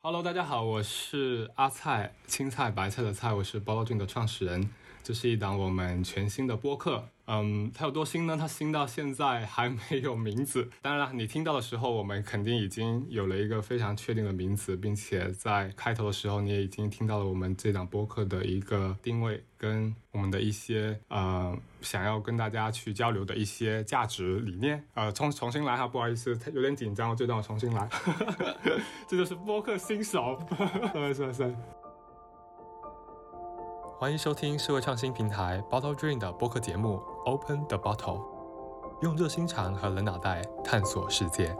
Hello，大家好，我是阿菜，青菜白菜的菜，我是 balloon 的创始人。这是一档我们全新的播客，嗯，它有多新呢？它新到现在还没有名字。当然了，你听到的时候，我们肯定已经有了一个非常确定的名字，并且在开头的时候，你也已经听到了我们这档播客的一个定位跟我们的一些呃想要跟大家去交流的一些价值理念。呃，重重新来哈，不好意思，有点紧张，就让我重新来。这就是播客新手，是 是是。欢迎收听社会创新平台 Bottle Dream 的播客节目 Open the Bottle，用热心肠和冷脑袋探索世界。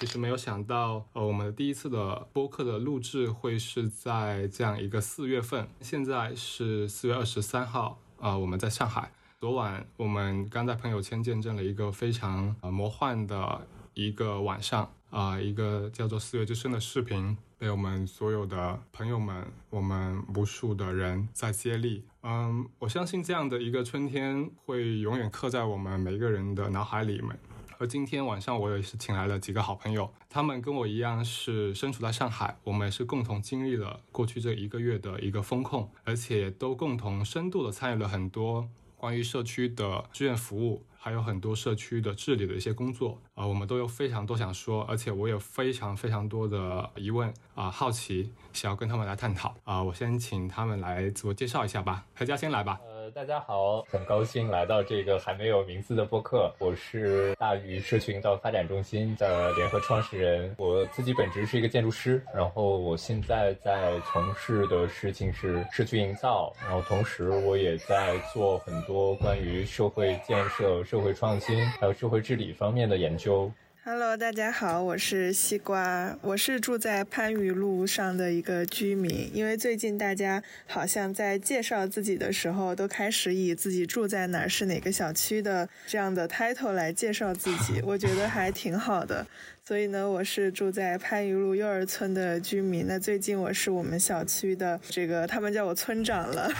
其实没有想到，呃，我们的第一次的播客的录制会是在这样一个四月份。现在是四月二十三号，呃，我们在上海。昨晚我们刚在朋友圈见证了一个非常呃魔幻的一个晚上。啊，一个叫做“四月之声”的视频被我们所有的朋友们，我们无数的人在接力。嗯，我相信这样的一个春天会永远刻在我们每一个人的脑海里面。而今天晚上，我也是请来了几个好朋友，他们跟我一样是身处在上海，我们也是共同经历了过去这一个月的一个风控，而且都共同深度的参与了很多关于社区的志愿服务。还有很多社区的治理的一些工作啊，我们都有非常多想说，而且我有非常非常多的疑问啊，好奇想要跟他们来探讨啊。我先请他们来自我介绍一下吧，何佳先来吧。大家好，很高兴来到这个还没有名字的播客。我是大鱼社区营造发展中心的联合创始人。我自己本职是一个建筑师，然后我现在在从事的事情是社区营造，然后同时我也在做很多关于社会建设、社会创新还有社会治理方面的研究。Hello，大家好，我是西瓜，我是住在番禺路上的一个居民。因为最近大家好像在介绍自己的时候，都开始以自己住在哪儿、是哪个小区的这样的 title 来介绍自己，我觉得还挺好的。所以呢，我是住在番禺路幼儿村的居民。那最近我是我们小区的这个，他们叫我村长了，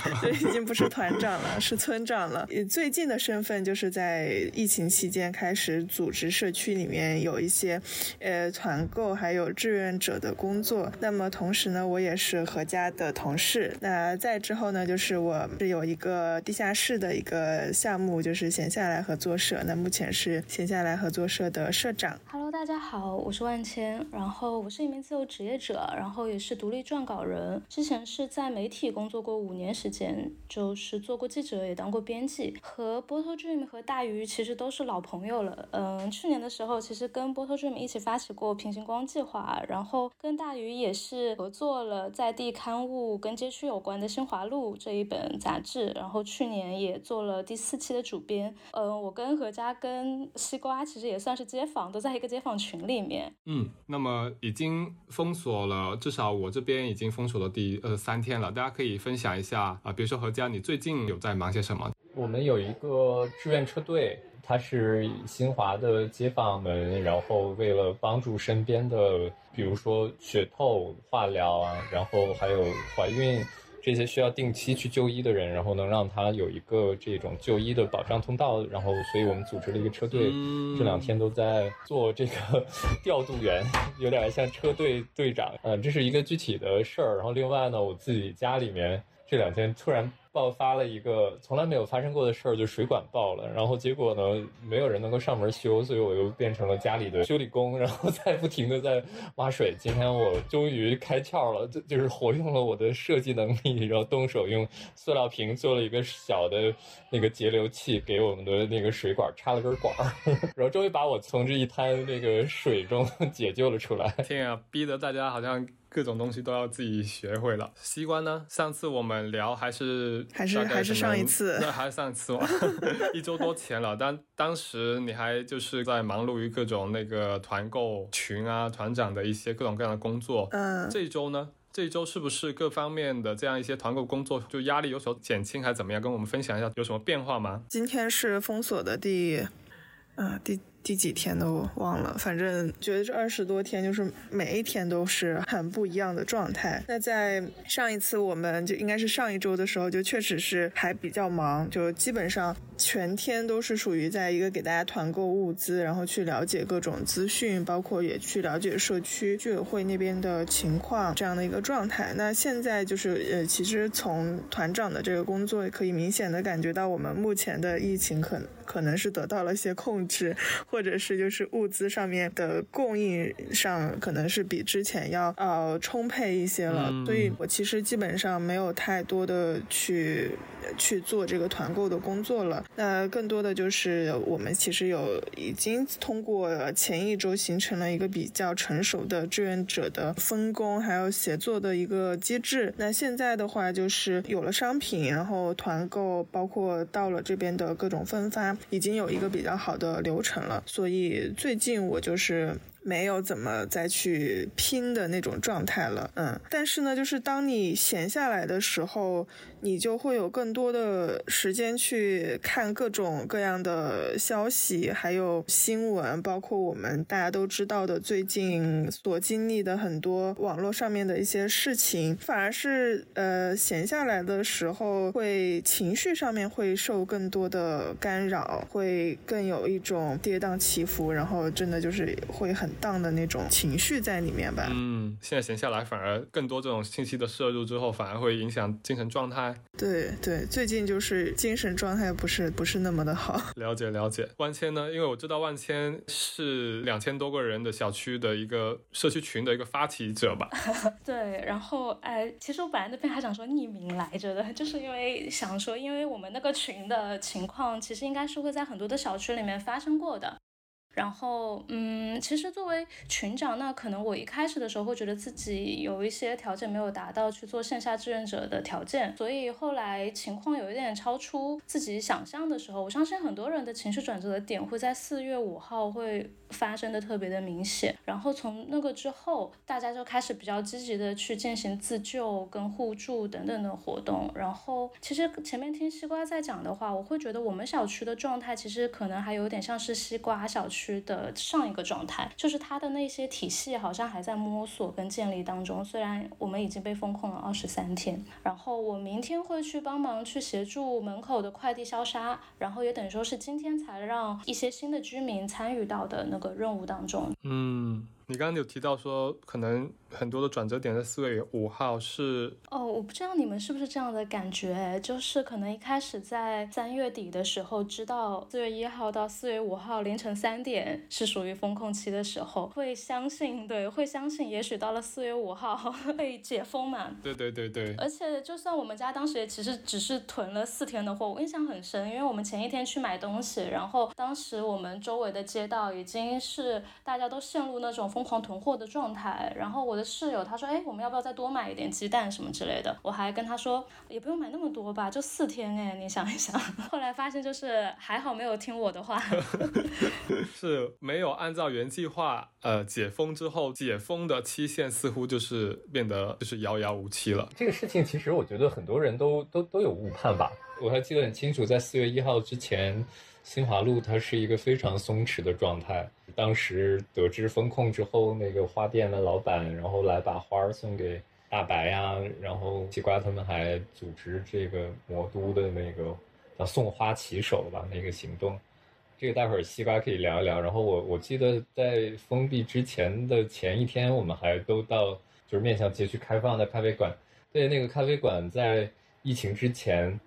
已经不是团长了，是村长了。最近的身份就是在疫情期间开始组织社区里面有一些，呃，团购还有志愿者的工作。那么同时呢，我也是何家的同事。那再之后呢，就是我是有一个地下室的一个项目，就是闲下来合作社。那目前是闲下来合作社的社长。Hello，大家好。好，我是万千，然后我是一名自由职业者，然后也是独立撰稿人。之前是在媒体工作过五年时间，就是做过记者，也当过编辑。和 Bottle Dream 和大鱼其实都是老朋友了。嗯，去年的时候，其实跟 Bottle Dream 一起发起过平行光计划，然后跟大鱼也是合作了在地刊物跟街区有关的《新华路》这一本杂志。然后去年也做了第四期的主编。嗯，我跟何家跟西瓜其实也算是街坊，都在一个街坊群。里面，嗯，那么已经封锁了，至少我这边已经封锁了第呃三天了。大家可以分享一下啊，比如说何佳，你最近有在忙些什么？我们有一个志愿车队，它是新华的街坊们，然后为了帮助身边的，比如说血透、化疗啊，然后还有怀孕。这些需要定期去就医的人，然后能让他有一个这种就医的保障通道，然后，所以我们组织了一个车队，这两天都在做这个 调度员，有点像车队队长。嗯，这是一个具体的事儿。然后，另外呢，我自己家里面这两天突然。爆发了一个从来没有发生过的事儿，就水管爆了。然后结果呢，没有人能够上门修，所以我又变成了家里的修理工，然后在不停的在挖水。今天我终于开窍了，就就是活用了我的设计能力，然后动手用塑料瓶做了一个小的那个节流器，给我们的那个水管插了根管儿，然后终于把我从这一滩那个水中解救了出来。天啊，逼得大家好像。各种东西都要自己学会了。西瓜呢？上次我们聊还是还是还是上一次，那还是上一次吗？一周多前了。当 当时你还就是在忙碌于各种那个团购群啊、团长的一些各种各样的工作。嗯，这一周呢？这一周是不是各方面的这样一些团购工作就压力有所减轻，还是怎么样？跟我们分享一下有什么变化吗？今天是封锁的第，呃，第。第几天都忘了，反正觉得这二十多天就是每一天都是很不一样的状态。那在上一次我们就应该是上一周的时候，就确实是还比较忙，就基本上全天都是属于在一个给大家团购物资，然后去了解各种资讯，包括也去了解社区居委会那边的情况这样的一个状态。那现在就是呃，其实从团长的这个工作可以明显的感觉到，我们目前的疫情可。可能是得到了一些控制，或者是就是物资上面的供应上，可能是比之前要呃充沛一些了。所以我其实基本上没有太多的去去做这个团购的工作了。那更多的就是我们其实有已经通过前一周形成了一个比较成熟的志愿者的分工还有协作的一个机制。那现在的话就是有了商品，然后团购，包括到了这边的各种分发。已经有一个比较好的流程了，所以最近我就是。没有怎么再去拼的那种状态了，嗯，但是呢，就是当你闲下来的时候，你就会有更多的时间去看各种各样的消息，还有新闻，包括我们大家都知道的最近所经历的很多网络上面的一些事情，反而是呃闲下来的时候，会情绪上面会受更多的干扰，会更有一种跌宕起伏，然后真的就是会很。荡的那种情绪在里面吧。嗯，现在闲下来反而更多这种信息的摄入之后，反而会影响精神状态。对对，最近就是精神状态不是不是那么的好。了解了解。万千呢？因为我知道万千是两千多个人的小区的一个社区群的一个发起者吧？对。然后哎，其实我本来那边还想说匿名来着的，就是因为想说，因为我们那个群的情况，其实应该是会在很多的小区里面发生过的。然后，嗯，其实作为群长，那可能我一开始的时候会觉得自己有一些条件没有达到去做线下志愿者的条件，所以后来情况有一点超出自己想象的时候，我相信很多人的情绪转折的点会在四月五号会发生的特别的明显。然后从那个之后，大家就开始比较积极的去进行自救跟互助等等的活动。然后，其实前面听西瓜在讲的话，我会觉得我们小区的状态其实可能还有点像是西瓜小区。区的上一个状态，就是它的那些体系好像还在摸索跟建立当中。虽然我们已经被封控了二十三天，然后我明天会去帮忙去协助门口的快递消杀，然后也等于说是今天才让一些新的居民参与到的那个任务当中。嗯。你刚刚有提到说，可能很多的转折点在四月五号是哦，我不知道你们是不是这样的感觉，就是可能一开始在三月底的时候知道四月一号到四月五号凌晨三点是属于封控期的时候，会相信对，会相信也许到了四月五号 会解封嘛？对对对对。而且就算我们家当时也其实只是囤了四天的货，我印象很深，因为我们前一天去买东西，然后当时我们周围的街道已经是大家都陷入那种疯。疯狂囤货的状态，然后我的室友他说，哎，我们要不要再多买一点鸡蛋什么之类的？我还跟他说，也不用买那么多吧，就四天哎，你想一想。后来发现就是还好没有听我的话，是没有按照原计划，呃，解封之后解封的期限似乎就是变得就是遥遥无期了。这个事情其实我觉得很多人都都都有误判吧。我还记得很清楚，在四月一号之前。新华路它是一个非常松弛的状态。当时得知封控之后，那个花店的老板，然后来把花送给大白呀，然后西瓜他们还组织这个魔都的那个叫送花骑手吧那个行动。这个待会儿西瓜可以聊一聊。然后我我记得在封闭之前的前一天，我们还都到就是面向街区开放的咖啡馆。对，那个咖啡馆在疫情之前，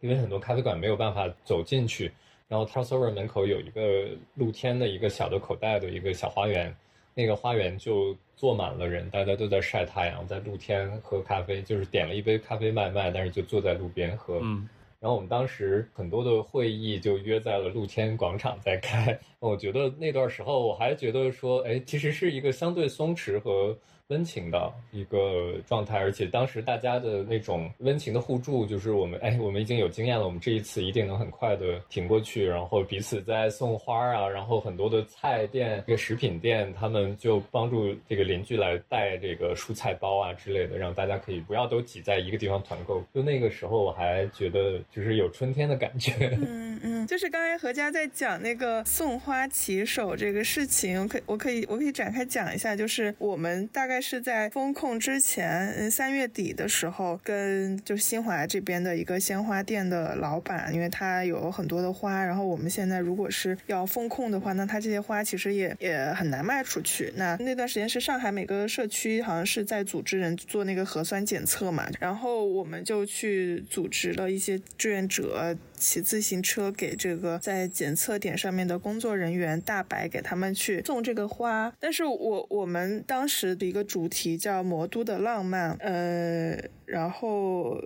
因为很多咖啡馆没有办法走进去。然后 t r a s o v e r 门口有一个露天的一个小的口袋的一个小花园，那个花园就坐满了人，大家都在晒太阳，在露天喝咖啡，就是点了一杯咖啡外卖，但是就坐在路边喝。嗯。然后我们当时很多的会议就约在了露天广场在开。我觉得那段时候我还觉得说，哎，其实是一个相对松弛和温情的一个状态，而且当时大家的那种温情的互助，就是我们哎，我们已经有经验了，我们这一次一定能很快的挺过去，然后彼此在送花啊，然后很多的菜店、这个食品店，他们就帮助这个邻居来带这个蔬菜包啊之类的，让大家可以不要都挤在一个地方团购。就那个时候，我还觉得就是有春天的感觉。嗯嗯，就是刚才何佳在讲那个送花骑手这个事情，我可我可以我可以展开讲一下，就是我们大概。是在封控之前，嗯，三月底的时候，跟就新华这边的一个鲜花店的老板，因为他有很多的花，然后我们现在如果是要封控的话，那他这些花其实也也很难卖出去。那那段时间是上海每个社区好像是在组织人做那个核酸检测嘛，然后我们就去组织了一些志愿者。骑自行车给这个在检测点上面的工作人员大白给他们去送这个花，但是我我们当时的一个主题叫魔都的浪漫，呃，然后。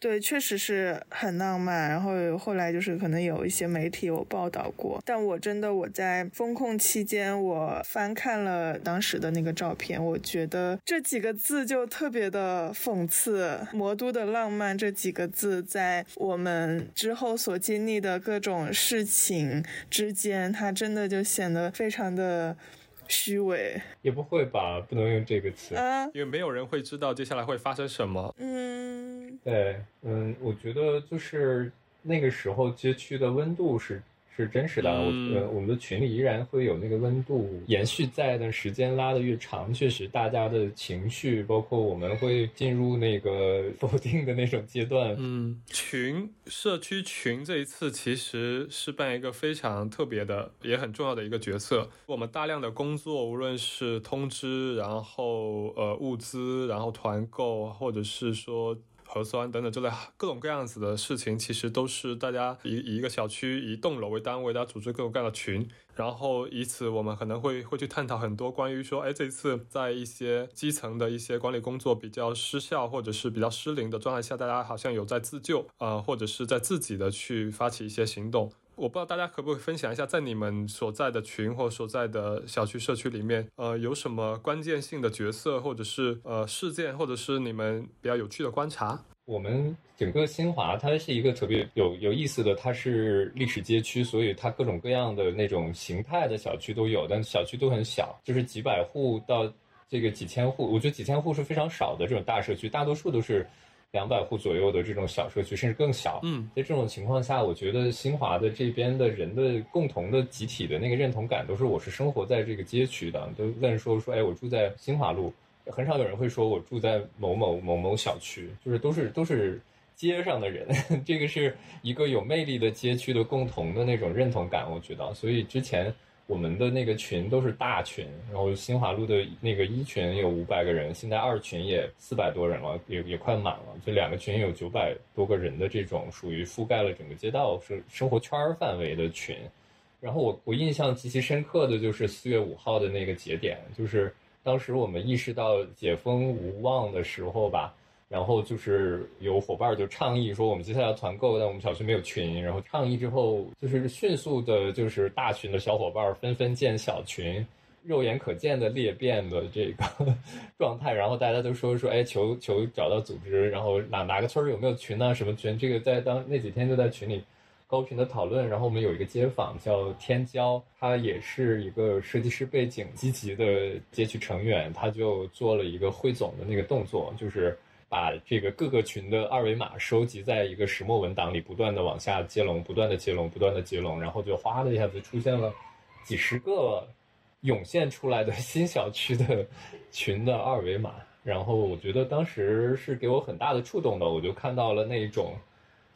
对，确实是很浪漫。然后后来就是可能有一些媒体有报道过，但我真的我在风控期间，我翻看了当时的那个照片，我觉得这几个字就特别的讽刺。魔都的浪漫这几个字，在我们之后所经历的各种事情之间，它真的就显得非常的。虚伪也不会吧，不能用这个词啊，因为没有人会知道接下来会发生什么。嗯，对，嗯，我觉得就是那个时候街区的温度是。是真实的，我呃，我们的群里依然会有那个温度延续在的时间拉的越长，确实大家的情绪，包括我们会进入那个否定的那种阶段。嗯，群社区群这一次其实是扮演一个非常特别的，也很重要的一个角色。我们大量的工作，无论是通知，然后呃物资，然后团购，或者是说。核酸等等之类各种各样子的事情，其实都是大家以以一个小区、一栋楼为单位，大家组织各种各样的群，然后以此我们可能会会去探讨很多关于说，哎，这次在一些基层的一些管理工作比较失效或者是比较失灵的状态下，大家好像有在自救啊，或者是在自己的去发起一些行动。我不知道大家可不可以分享一下，在你们所在的群或所在的小区社区里面，呃，有什么关键性的角色，或者是呃事件，或者是你们比较有趣的观察？我们整个新华，它是一个特别有有意思的，它是历史街区，所以它各种各样的那种形态的小区都有，但小区都很小，就是几百户到这个几千户，我觉得几千户是非常少的这种大社区，大多数都是。两百户左右的这种小社区，甚至更小。嗯，在这种情况下，我觉得新华的这边的人的共同的集体的那个认同感，都是我是生活在这个街区的，都问说说，哎，我住在新华路，很少有人会说我住在某某某某小区，就是都是都是街上的人，这个是一个有魅力的街区的共同的那种认同感，我觉得，所以之前。我们的那个群都是大群，然后新华路的那个一群有五百个人，现在二群也四百多人了，也也快满了。这两个群有九百多个人的这种，属于覆盖了整个街道生生活圈范围的群。然后我我印象极其深刻的就是四月五号的那个节点，就是当时我们意识到解封无望的时候吧。然后就是有伙伴就倡议说，我们接下来团购，但我们小区没有群。然后倡议之后，就是迅速的，就是大群的小伙伴纷纷建小群，肉眼可见的裂变的这个 状态。然后大家都说说，哎，求求找到组织，然后哪哪个村有没有群呢？什么群？这个在当那几天就在群里高频的讨论。然后我们有一个街坊叫天骄，他也是一个设计师背景，积极的街区成员，他就做了一个汇总的那个动作，就是。把这个各个群的二维码收集在一个石墨文档里，不断的往下接龙，不断的接龙，不断的接龙，然后就哗的一下子出现了几十个涌现出来的新小区的群的二维码。然后我觉得当时是给我很大的触动的，我就看到了那一种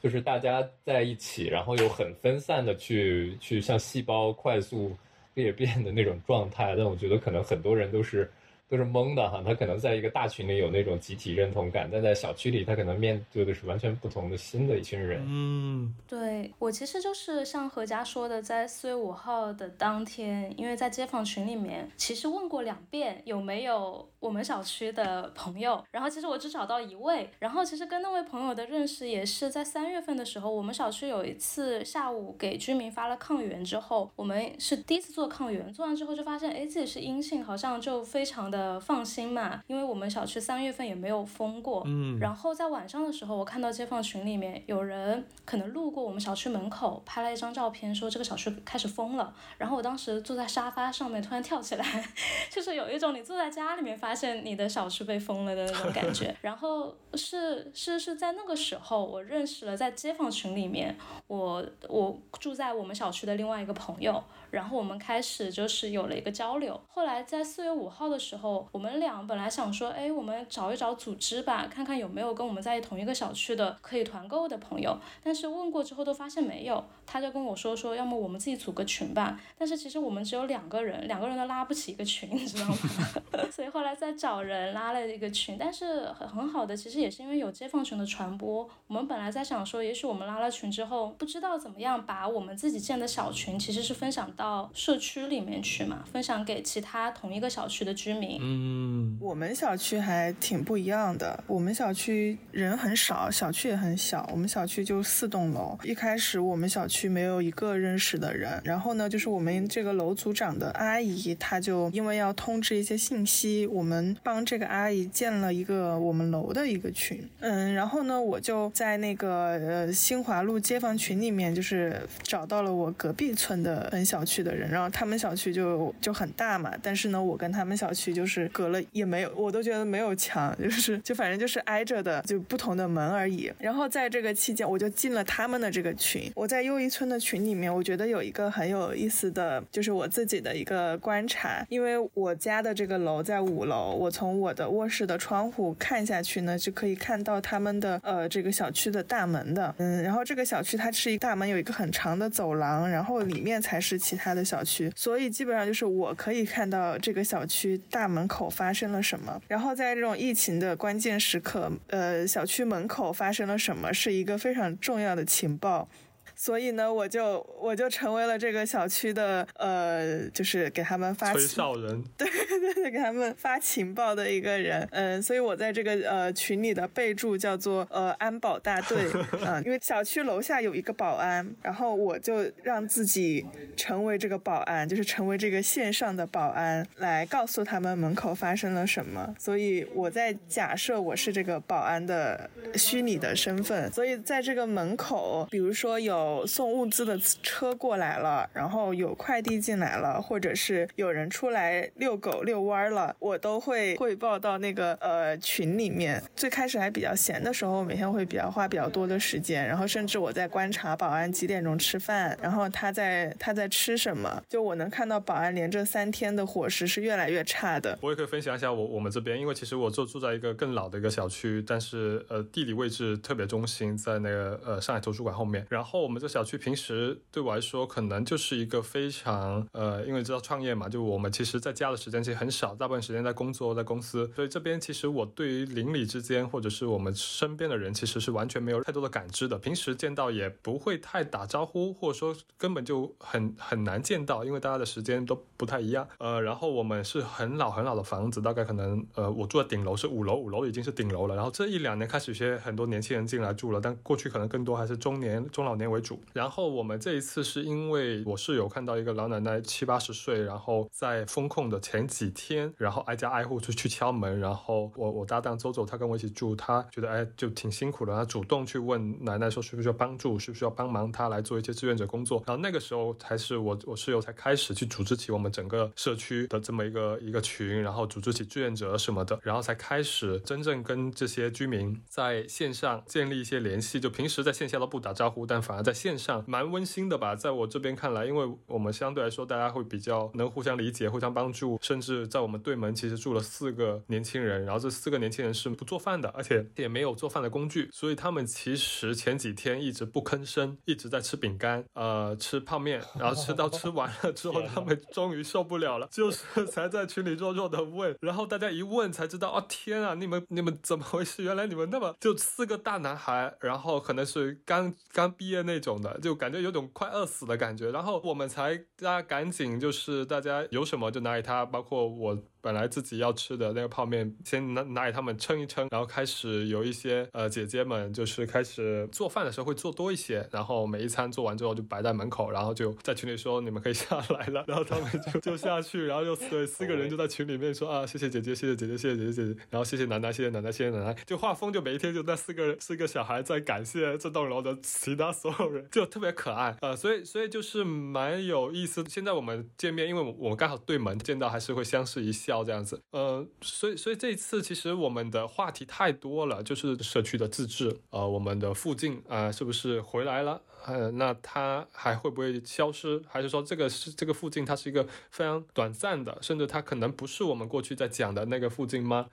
就是大家在一起，然后又很分散的去去像细胞快速裂变的那种状态。但我觉得可能很多人都是。都是懵的哈，他可能在一个大群里有那种集体认同感，但在小区里，他可能面对的是完全不同的新的一群人。嗯，对我其实就是像何佳说的，在四月五号的当天，因为在街坊群里面，其实问过两遍有没有我们小区的朋友，然后其实我只找到一位，然后其实跟那位朋友的认识也是在三月份的时候，我们小区有一次下午给居民发了抗原之后，我们是第一次做抗原，做完之后就发现，哎，自己是阴性，好像就非常。的放心嘛，因为我们小区三月份也没有封过。嗯，然后在晚上的时候，我看到街坊群里面有人可能路过我们小区门口，拍了一张照片，说这个小区开始封了。然后我当时坐在沙发上面，突然跳起来，就是有一种你坐在家里面发现你的小区被封了的那种感觉。然后是是是在那个时候，我认识了在街坊群里面，我我住在我们小区的另外一个朋友。然后我们开始就是有了一个交流。后来在四月五号的时候，我们俩本来想说，哎，我们找一找组织吧，看看有没有跟我们在同一个小区的可以团购的朋友。但是问过之后都发现没有，他就跟我说说，要么我们自己组个群吧。但是其实我们只有两个人，两个人都拉不起一个群，你知道吗？所以后来再找人拉了一个群。但是很很好的，其实也是因为有街坊群的传播。我们本来在想说，也许我们拉了群之后，不知道怎么样把我们自己建的小群，其实是分享。到社区里面去嘛，分享给其他同一个小区的居民。嗯，我们小区还挺不一样的。我们小区人很少，小区也很小。我们小区就四栋楼。一开始我们小区没有一个认识的人。然后呢，就是我们这个楼组长的阿姨，她就因为要通知一些信息，我们帮这个阿姨建了一个我们楼的一个群。嗯，然后呢，我就在那个呃新华路街坊群里面，就是找到了我隔壁村的本小区。区的人，然后他们小区就就很大嘛，但是呢，我跟他们小区就就是隔了也没有，我都觉得没有墙，就是就反正就是挨着的，就不同的门而已。然后在这个期间，我就进了他们的这个群。我在又一村的群里面，我觉得有一个很有意思的，就是我自己的一个观察，因为我家的这个楼在五楼，我从我的卧室的窗户看下去呢，就可以看到他们的呃这个小区的大门的，嗯，然后这个小区它是一大门，有一个很长的走廊，然后里面才是其他。他的小区，所以基本上就是我可以看到这个小区大门口发生了什么。然后在这种疫情的关键时刻，呃，小区门口发生了什么是一个非常重要的情报。所以呢，我就我就成为了这个小区的呃，就是给他们发催哨人，对对对，给他们发情报的一个人。嗯，所以我在这个呃群里的备注叫做呃安保大队 嗯，因为小区楼下有一个保安，然后我就让自己成为这个保安，就是成为这个线上的保安，来告诉他们门口发生了什么。所以我在假设我是这个保安的虚拟的身份，所以在这个门口，比如说。有送物资的车过来了，然后有快递进来了，或者是有人出来遛狗遛弯了，我都会汇报到那个呃群里面。最开始还比较闲的时候，每天会比较花比较多的时间，然后甚至我在观察保安几点钟吃饭，然后他在他在吃什么，就我能看到保安连着三天的伙食是越来越差的。我也可以分享一下我我们这边，因为其实我就住在一个更老的一个小区，但是呃地理位置特别中心，在那个呃上海图书馆后面，然后我们。这小区平时对我来说，可能就是一个非常呃，因为知道创业嘛，就我们其实在家的时间其实很少，大部分时间在工作，在公司，所以这边其实我对于邻里之间或者是我们身边的人，其实是完全没有太多的感知的。平时见到也不会太打招呼，或者说根本就很很难见到，因为大家的时间都不太一样。呃，然后我们是很老很老的房子，大概可能呃，我住的顶楼是五楼，五楼已经是顶楼了。然后这一两年开始有些很多年轻人进来住了，但过去可能更多还是中年中老年为。主。然后我们这一次是因为我室友看到一个老奶奶七八十岁，然后在封控的前几几天，然后挨家挨户就去敲门，然后 我我搭档周周他跟我一起住，他觉得哎就挺辛苦的，他主动去问奶奶说需不需要帮助，需不需要帮忙他来做一些志愿者工作。然后那个时候才是我我室友才开始去组织起我们整个社区的这么一个一个群，然后组织起志愿者什么的，然后才开始真正跟这些居民在线上建立一些联系，就平时在线下都不打招呼，但反而在线上蛮温馨的吧，在我这边看来，因为我们相对来说大家会比较能互相理解、互相帮助，甚至在我们对门其实住了四个年轻人，然后这四个年轻人是不做饭的，而且也没有做饭的工具，所以他们其实前几天一直不吭声，一直在吃饼干，呃，吃泡面，然后吃到吃完了之后，他们终于受不了了，就是才在群里弱弱的问，然后大家一问才知道，哦天啊，你们你们怎么回事？原来你们那么就四个大男孩，然后可能是刚刚。毕业那种的，就感觉有种快饿死的感觉，然后我们才大家赶紧就是大家有什么就拿给他，包括我我本来自己要吃的那个泡面，先拿拿给他们称一称，然后开始有一些呃姐姐们就是开始做饭的时候会做多一些，然后每一餐做完之后就摆在门口，然后就在群里说你们可以下来了，然后他们就就下去，然后就对四个人就在群里面说啊谢谢姐姐谢谢姐姐谢谢姐姐姐姐，然后谢谢奶奶谢谢奶奶谢谢奶奶，就画风就每一天就那四个四个小孩在感谢这栋楼的其他所有人，就特别可爱呃，所以所以就是蛮有意思。现在我们见面，因为我们刚好对门见到，还是会相视一笑这样子。呃，所以所以这一次其实我们的话题太多了，就是社区的自治，呃，我们的附近啊、是不是回来了？呃，那它还会不会消失？还是说这个是这个附近它是一个非常短暂的，甚至它可能不是我们过去在讲的那个附近吗？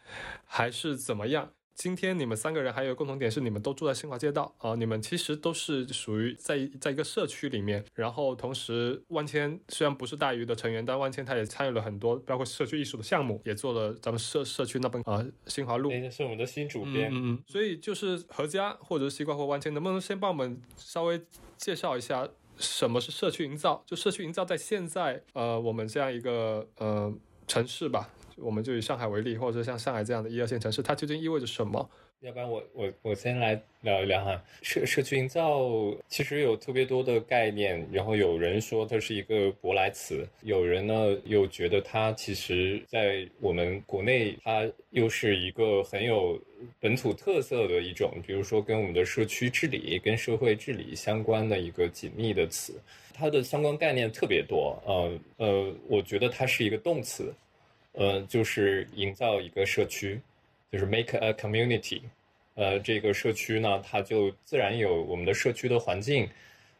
还是怎么样？今天你们三个人还有共同点是你们都住在新华街道啊、你们其实都是属于在在一个社区里面，然后同时万千虽然不是大鱼的成员，但万千他也参与了很多，包括社区艺术的项目，也做了咱们社社区那本啊、新华路那是我们的新主编。嗯嗯，所以就是何家或者是西瓜或万千，能不能先帮我们稍微介绍一下什么是社区营造？就社区营造在现在呃我们这样一个呃城市吧，我们就以上海为例，或者说像上海这样的一二线城市，它究竟意味着什么？要不然我我我先来聊一聊哈，社社区营造其实有特别多的概念，然后有人说它是一个舶来词，有人呢又觉得它其实在我们国内它又是一个很有本土特色的一种，比如说跟我们的社区治理、跟社会治理相关的一个紧密的词，它的相关概念特别多，呃呃，我觉得它是一个动词，呃，就是营造一个社区。就是 make a community，呃，这个社区呢，它就自然有我们的社区的环境，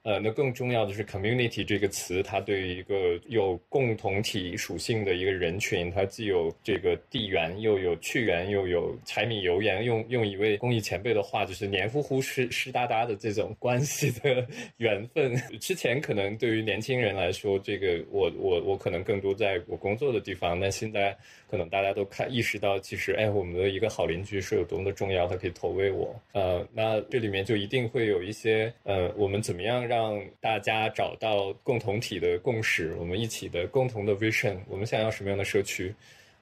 呃，那更重要的是 community 这个词，它对于一个有共同体属性的一个人群，它既有这个地缘，又有趣缘，又有柴米油盐，用用一位公益前辈的话，就是黏糊糊湿湿哒哒的这种关系的缘分。之前可能对于年轻人来说，这个我我我可能更多在我工作的地方，那现在。可能大家都看意识到，其实哎，我们的一个好邻居是有多么的重要，他可以投喂我。呃，那这里面就一定会有一些呃，我们怎么样让大家找到共同体的共识，我们一起的共同的 vision，我们想要什么样的社区？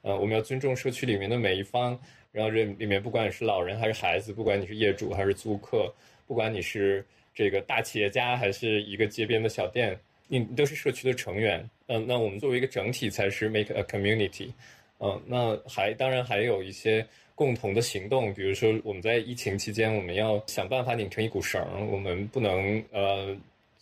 呃，我们要尊重社区里面的每一方，然后这里面不管你是老人还是孩子，不管你是业主还是租客，不管你是这个大企业家还是一个街边的小店，你都是社区的成员。嗯、那我们作为一个整体才是 make a community。嗯，那还当然还有一些共同的行动，比如说我们在疫情期间，我们要想办法拧成一股绳儿，我们不能呃，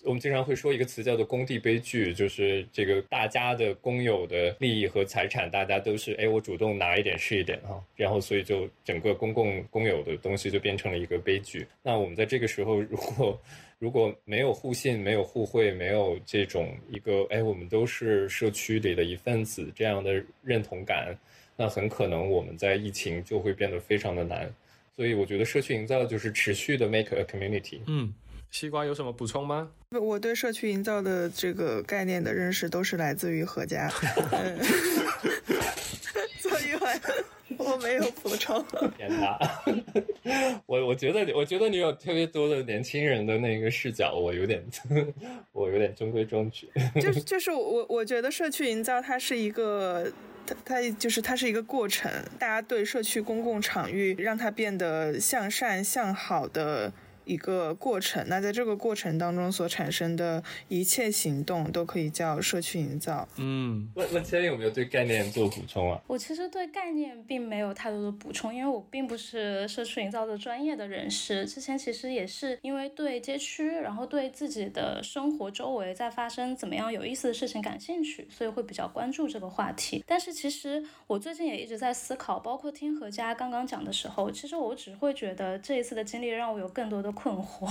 我们经常会说一个词叫做“工地悲剧”，就是这个大家的公有的利益和财产，大家都是哎，我主动拿一点是一点哈，然后所以就整个公共公有的东西就变成了一个悲剧。那我们在这个时候，如果 如果没有互信、没有互惠、没有这种一个哎，我们都是社区里的一份子这样的认同感，那很可能我们在疫情就会变得非常的难。所以我觉得社区营造就是持续的 make a community。嗯，西瓜有什么补充吗？我对社区营造的这个概念的认识都是来自于何家，嗯 所以我我没有补充。天哪！我我觉得你，我觉得你有特别多的年轻人的那个视角，我有点，我有点中规中矩。就是就是我我觉得社区营造它是一个。它它就是它是一个过程，大家对社区公共场域让它变得向善向好的一个过程。那在这个过程当中所产生的一切行动都可以叫社区营造。嗯，问问千有没有对概念做补充啊？我其实对概念并没有太多的补充，因为我并不是社区营造的专业的人士。之前其实也是因为对街区，然后对自己的生活周围在发生怎么样有意思的事情感兴趣，所以会比较关注这个话题。但是其实我最近也一直在思考，包括听何家刚刚讲的时候，其实我只会觉得这一次的经历让我有更多的困惑，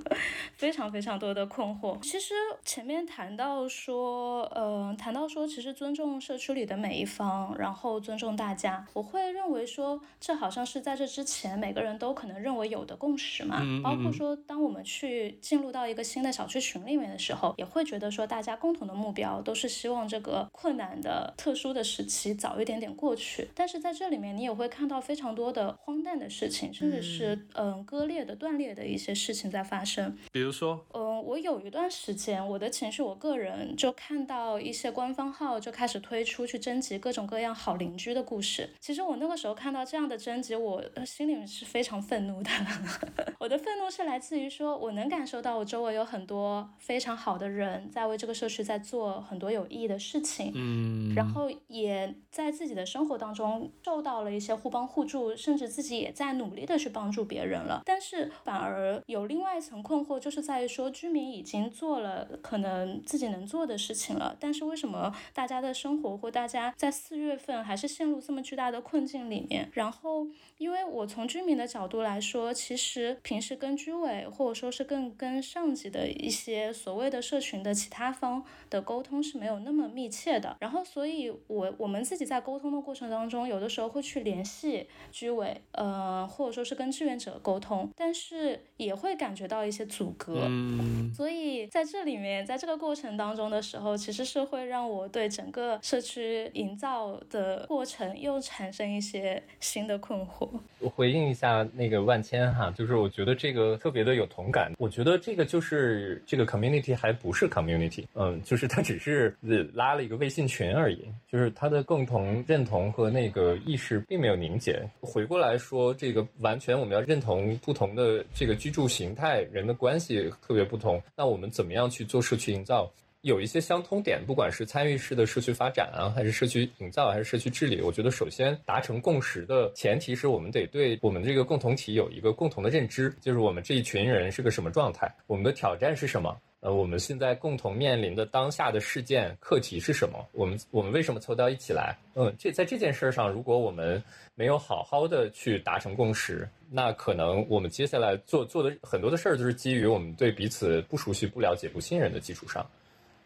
非常非常多的困惑。其实前面谈到说，呃，谈到说，其实尊重社区里的每一方，然后尊重大家，我会认为说，这好像是在这之前每个人都可能认为有的共识嘛。嗯嗯包括说，当我们去进入到一个新的小区群里面的时候，也会觉得说，大家共同的目标都是希望这个困难的、特殊的时期早一点点过去。但是在这里面，你也会看到非常多的荒诞的事情，甚至是嗯、呃割裂的、断裂的的一些事情在发生。比如说，嗯，我有一段时间，我的情绪，我个人就看到一些官方号就开始推出去征集各种各样好邻居的故事。其实我那个时候看到这样的征集，我心里面是非常愤怒的。我的愤怒是来自于说，我能感受到我周围有很多非常好的人在为这个社区在做很多有意义的事情，嗯，然后也在自己的生活当中受到了一些互帮互助，甚至自己也在努力的去帮助别人了。但是反而而有另外一层困惑，就是在于说，居民已经做了可能自己能做的事情了，但是为什么大家的生活或大家在四月份还是陷入这么巨大的困境里面？然后，因为我从居民的角度来说，其实平时跟居委或者说是更跟上级的一些所谓的社群的其他方的沟通是没有那么密切的。然后，所以我我们自己在沟通的过程当中，有的时候会去联系居委，呃，或者说是跟志愿者沟通，但是也会感觉到一些阻隔。嗯，所以在这里面，在这个过程当中的时候，其实是会让我对整个社区营造的过程又产生一些新的困惑。我回应一下那个万千哈，就是我觉得这个特别的有同感。我觉得这个就是这个 community 还不是 community，嗯，就是它只是拉了一个微信群而已，就是它的共同认同和那个意识并没有凝结。回过来说，这个完全我们要认同不同的这这个居住形态，人的关系特别不同。那我们怎么样去做社区营造？有一些相通点，不管是参与式的社区发展啊，还是社区营造，还是社区治理，我觉得首先达成共识的前提是我们得对我们这个共同体有一个共同的认知，就是我们这一群人是个什么状态，我们的挑战是什么，呃，我们现在共同面临的当下的事件课题是什么，我们我们为什么凑到一起来？嗯，这在这件事上，如果我们没有好好的去达成共识，那可能我们接下来做做的很多的事儿，就是基于我们对彼此不熟悉、不了解、不信任的基础上。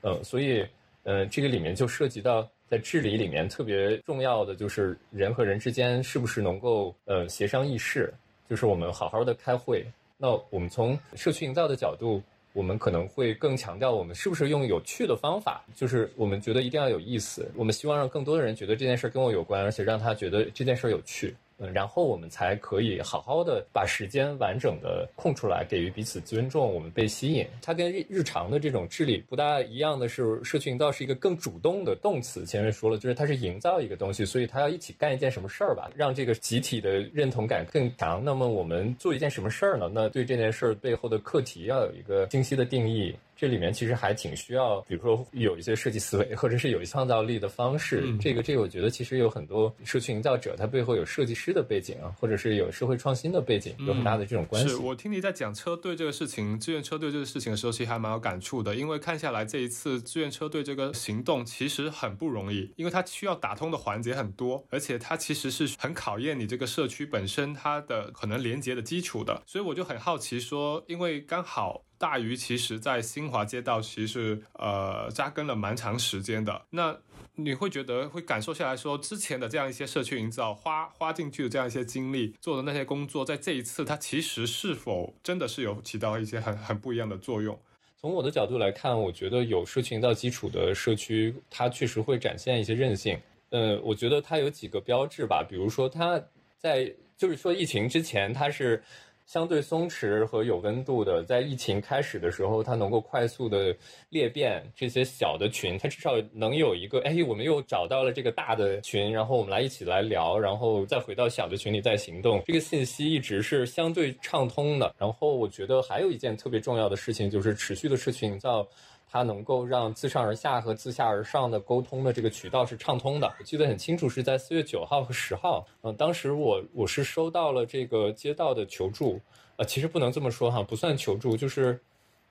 嗯，所以，呃，这个里面就涉及到在治理里面特别重要的，就是人和人之间是不是能够呃协商议事，就是我们好好的开会。那我们从社区营造的角度，我们可能会更强调我们是不是用有趣的方法，就是我们觉得一定要有意思，我们希望让更多的人觉得这件事跟我有关，而且让他觉得这件事有趣。嗯，然后我们才可以好好的把时间完整的空出来，给予彼此尊重，我们被吸引。它跟日日常的这种治理不大一样的是，社区营造是一个更主动的动词。前面说了，就是它是营造一个东西，所以它要一起干一件什么事儿吧，让这个集体的认同感更强。那么我们做一件什么事儿呢？那对这件事儿背后的课题要有一个清晰的定义。这里面其实还挺需要，比如说有一些设计思维，或者是有创造力的方式。这个这个，我觉得其实有很多社区营造者，他背后有设计师的背景啊，或者是有社会创新的背景，有很大的这种关系。是我听你在讲车队这个事情，志愿车队这个事情的时候，其实还蛮有感触的。因为看下来这一次志愿车队这个行动其实很不容易，因为它需要打通的环节很多，而且它其实是很考验你这个社区本身它的可能连接的基础的。所以我就很好奇说，因为刚好。大鱼其实，在新华街道其实呃扎根了蛮长时间的。那你会觉得会感受下来说，之前的这样一些社区营造花花进去的这样一些精力做的那些工作，在这一次它其实是否真的是有起到一些很很不一样的作用？从我的角度来看，我觉得有社区营造基础的社区，它确实会展现一些韧性。呃，我觉得它有几个标志吧，比如说它在就是说疫情之前它是。相对松弛和有温度的，在疫情开始的时候，它能够快速的裂变这些小的群，它至少能有一个，哎，我们又找到了这个大的群，然后我们来一起来聊，然后再回到小的群里再行动，这个信息一直是相对畅通的。然后我觉得还有一件特别重要的事情，就是持续的事情叫。它能够让自上而下和自下而上的沟通的这个渠道是畅通的。我记得很清楚，是在四月九号和十号。嗯，当时我我是收到了这个街道的求助，呃，其实不能这么说哈，不算求助，就是。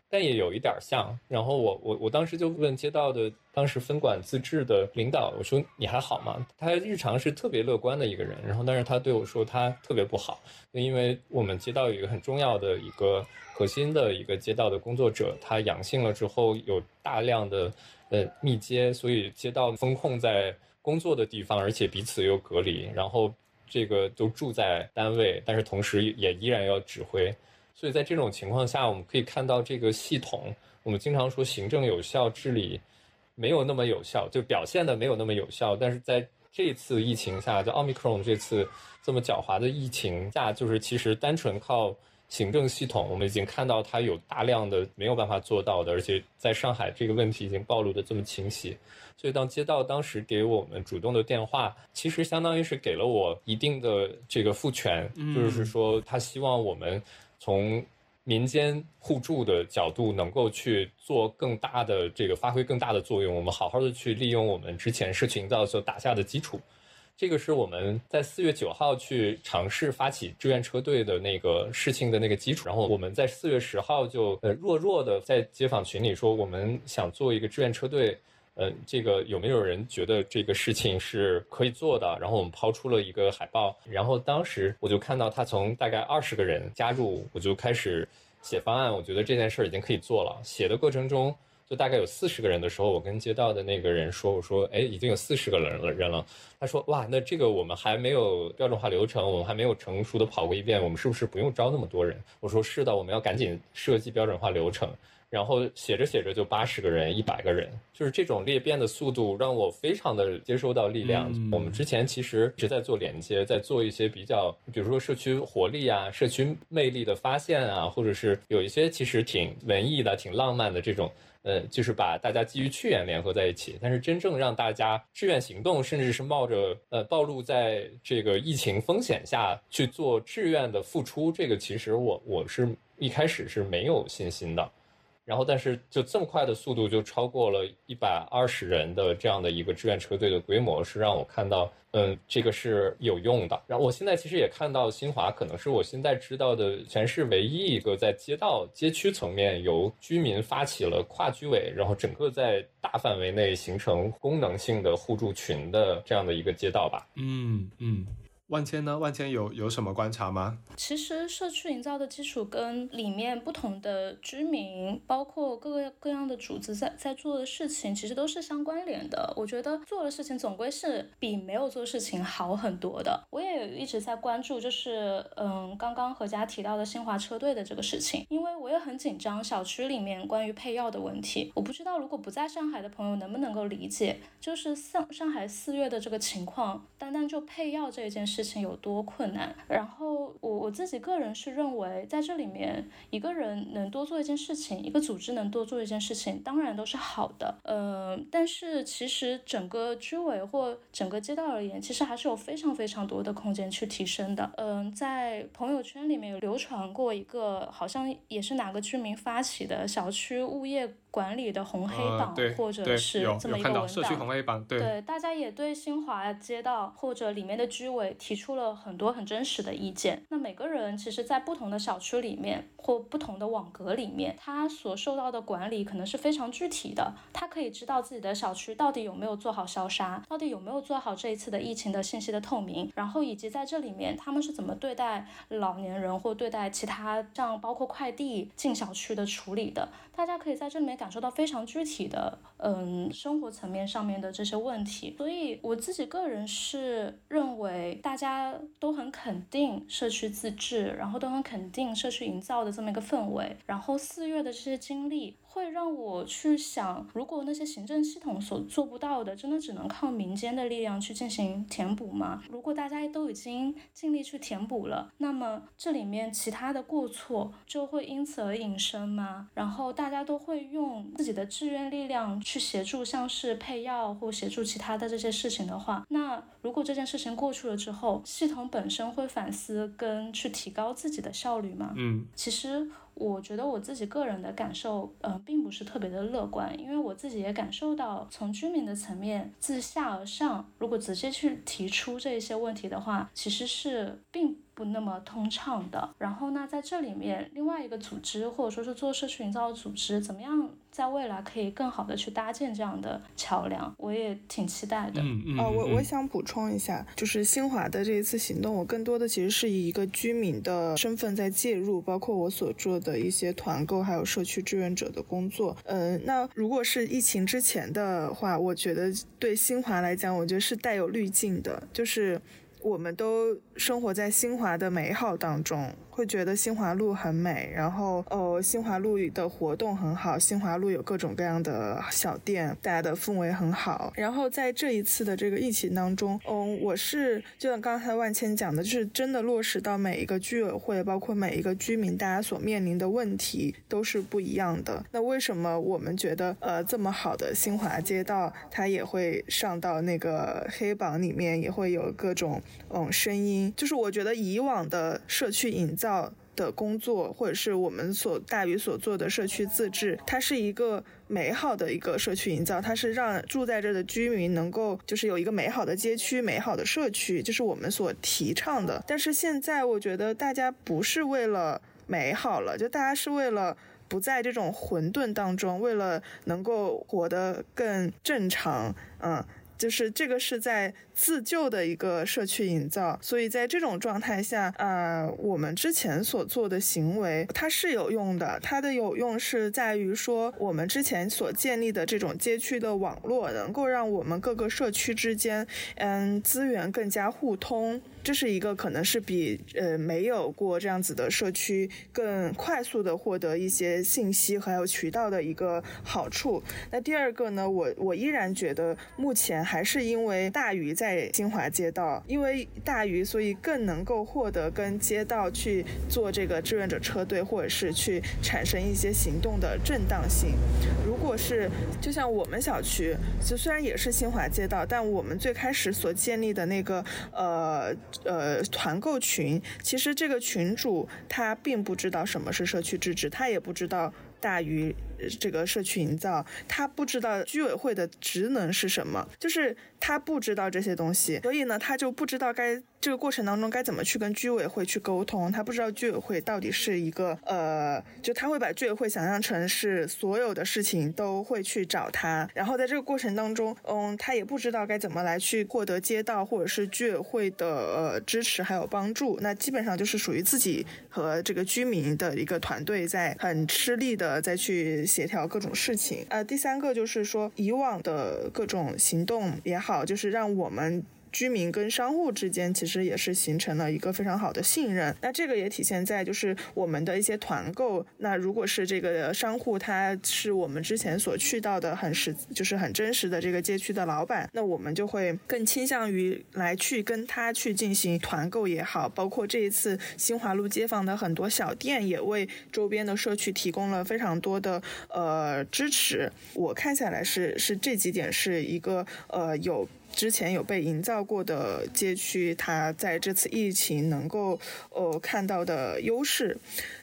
但也有一点像，然后我我我当时就问街道的当时分管自治的领导，我说你还好吗？他日常是特别乐观的一个人，然后但是他对我说他特别不好，因为我们街道有一个很重要的一个核心的一个街道的工作者，他阳性了之后有大量的呃密接，所以街道封控在工作的地方，而且彼此又隔离，然后这个都住在单位，但是同时也依然要指挥。所以在这种情况下，我们可以看到这个系统，我们经常说行政有效，治理没有那么有效，就表现的没有那么有效。但是在这次疫情下，在奥密克戎这次这么狡猾的疫情下，就是其实单纯靠行政系统，我们已经看到它有大量的没有办法做到的，而且在上海这个问题已经暴露的这么清晰。所以当街道当时给我们主动的电话，其实相当于是给了我一定的这个赋权，就是说他希望我们从民间互助的角度能够去做更大的这个发挥更大的作用，我们好好的去利用我们之前社群营造所打下的基础。这个是我们在四月九号去尝试发起志愿车队的那个事情的那个基础，然后我们在四月十号就呃弱弱的在街坊群里说，我们想做一个志愿车队，嗯，这个有没有人觉得这个事情是可以做的？然后我们抛出了一个海报，然后当时我就看到他从大概二十个人加入，我就开始写方案，我觉得这件事儿已经可以做了。写的过程中。就大概有四十个人的时候，我跟街道的那个人说：“我说，哎，已经有四十个人了人了。”他说：“哇，那这个我们还没有标准化流程，我们还没有成熟的跑过一遍，我们是不是不用招那么多人？”我说：“是的，我们要赶紧设计标准化流程。”然后写着写着就八十个人、一百个人，就是这种裂变的速度让我非常的接收到力量。我们之前其实一直在做连接，在做一些比较，比如说社区活力啊、社区魅力的发现啊，或者是有一些其实挺文艺的、挺浪漫的这种。呃，就是把大家基于趣愿联合在一起，但是真正让大家志愿行动，甚至是冒着呃暴露在这个疫情风险下去做志愿的付出，这个其实我我是一开始是没有信心的。然后，但是就这么快的速度，就超过了一百二十人的这样的一个志愿车队的规模，是让我看到，嗯，这个是有用的。然后，我现在其实也看到新华可能是我现在知道的全市唯一一个在街道、街区层面由居民发起了跨居委，然后整个在大范围内形成功能性的互助群的这样的一个街道吧。嗯嗯。万千呢？万千有有什么观察吗？其实社区营造的基础跟里面不同的居民，包括各个各样的组织在在做的事情，其实都是相关联的。我觉得做的事情总归是比没有做事情好很多的。我也一直在关注，就是嗯，刚刚何佳提到的新华车队的这个事情，因为我也很紧张小区里面关于配药的问题。我不知道如果不在上海的朋友能不能够理解，就是上上海四月的这个情况，单单就配药这一件事。事情有多困难？然后我我自己个人是认为，在这里面，一个人能多做一件事情，一个组织能多做一件事情，当然都是好的。嗯，但是其实整个居委或整个街道而言，其实还是有非常非常多的空间去提升的。嗯，在朋友圈里面有流传过一个，好像也是哪个居民发起的小区物业。管理的红黑榜，或者是这么一个文档，对，大家也对新华街道或者里面的居委提出了很多很真实的意见。那每个人其实，在不同的小区里面或不同的网格里面，他所受到的管理可能是非常具体的。他可以知道自己的小区到底有没有做好消杀，到底有没有做好这一次的疫情的信息的透明，然后以及在这里面他们是怎么对待老年人或对待其他像包括快递进小区的处理的。大家可以在这里面感受到非常具体的，嗯，生活层面上面的这些问题。所以我自己个人是认为，大家都很肯定社区自治，然后都很肯定社区营造的这么一个氛围。然后四月的这些经历。会让我去想，如果那些行政系统所做不到的，真的只能靠民间的力量去进行填补吗？如果大家都已经尽力去填补了，那么这里面其他的过错就会因此而隐身吗？然后大家都会用自己的志愿力量去协助，像是配药或协助其他的这些事情的话，那如果这件事情过去了之后，系统本身会反思跟去提高自己的效率吗？嗯，其实。我觉得我自己个人的感受，嗯，并不是特别的乐观，因为我自己也感受到，从居民的层面自下而上，如果直接去提出这一些问题的话，其实是并。不那么通畅的。然后呢，在这里面，另外一个组织或者说是做社区营造的组织，怎么样在未来可以更好的去搭建这样的桥梁，我也挺期待的。嗯嗯。哦，我我想补充一下，就是新华的这一次行动，我更多的其实是以一个居民的身份在介入，包括我所做的一些团购，还有社区志愿者的工作。嗯，那如果是疫情之前的话，我觉得对新华来讲，我觉得是带有滤镜的，就是。我们都生活在新华的美好当中，会觉得新华路很美，然后哦，新华路的活动很好，新华路有各种各样的小店，大家的氛围很好。然后在这一次的这个疫情当中，嗯，我是就像刚才万千讲的，就是真的落实到每一个居委会，包括每一个居民，大家所面临的问题都是不一样的。那为什么我们觉得呃这么好的新华街道，它也会上到那个黑榜里面，也会有各种。嗯，声音就是我觉得以往的社区营造的工作，或者是我们所大于所做的社区自治，它是一个美好的一个社区营造，它是让住在这的居民能够就是有一个美好的街区、美好的社区，就是我们所提倡的。但是现在我觉得大家不是为了美好了，就大家是为了不在这种混沌当中，为了能够活得更正常，嗯。就是这个是在自救的一个社区营造，所以在这种状态下，呃，我们之前所做的行为它是有用的，它的有用是在于说我们之前所建立的这种街区的网络，能够让我们各个社区之间，嗯，资源更加互通。这是一个可能是比呃没有过这样子的社区更快速的获得一些信息还有渠道的一个好处。那第二个呢，我我依然觉得目前还是因为大鱼在新华街道，因为大鱼所以更能够获得跟街道去做这个志愿者车队，或者是去产生一些行动的正当性。如果是就像我们小区，就虽然也是新华街道，但我们最开始所建立的那个呃。呃，团购群其实这个群主他并不知道什么是社区自治，他也不知道大于这个社区营造，他不知道居委会的职能是什么，就是他不知道这些东西，所以呢，他就不知道该。这个过程当中该怎么去跟居委会去沟通？他不知道居委会到底是一个呃，就他会把居委会想象成是所有的事情都会去找他，然后在这个过程当中，嗯，他也不知道该怎么来去获得街道或者是居委会的呃支持还有帮助。那基本上就是属于自己和这个居民的一个团队在很吃力的再去协调各种事情。呃，第三个就是说以往的各种行动也好，就是让我们。居民跟商户之间其实也是形成了一个非常好的信任，那这个也体现在就是我们的一些团购。那如果是这个商户，他是我们之前所去到的很实，就是很真实的这个街区的老板，那我们就会更倾向于来去跟他去进行团购也好。包括这一次新华路街坊的很多小店也为周边的社区提供了非常多的呃支持。我看下来是是这几点是一个呃有。之前有被营造过的街区，它在这次疫情能够呃看到的优势。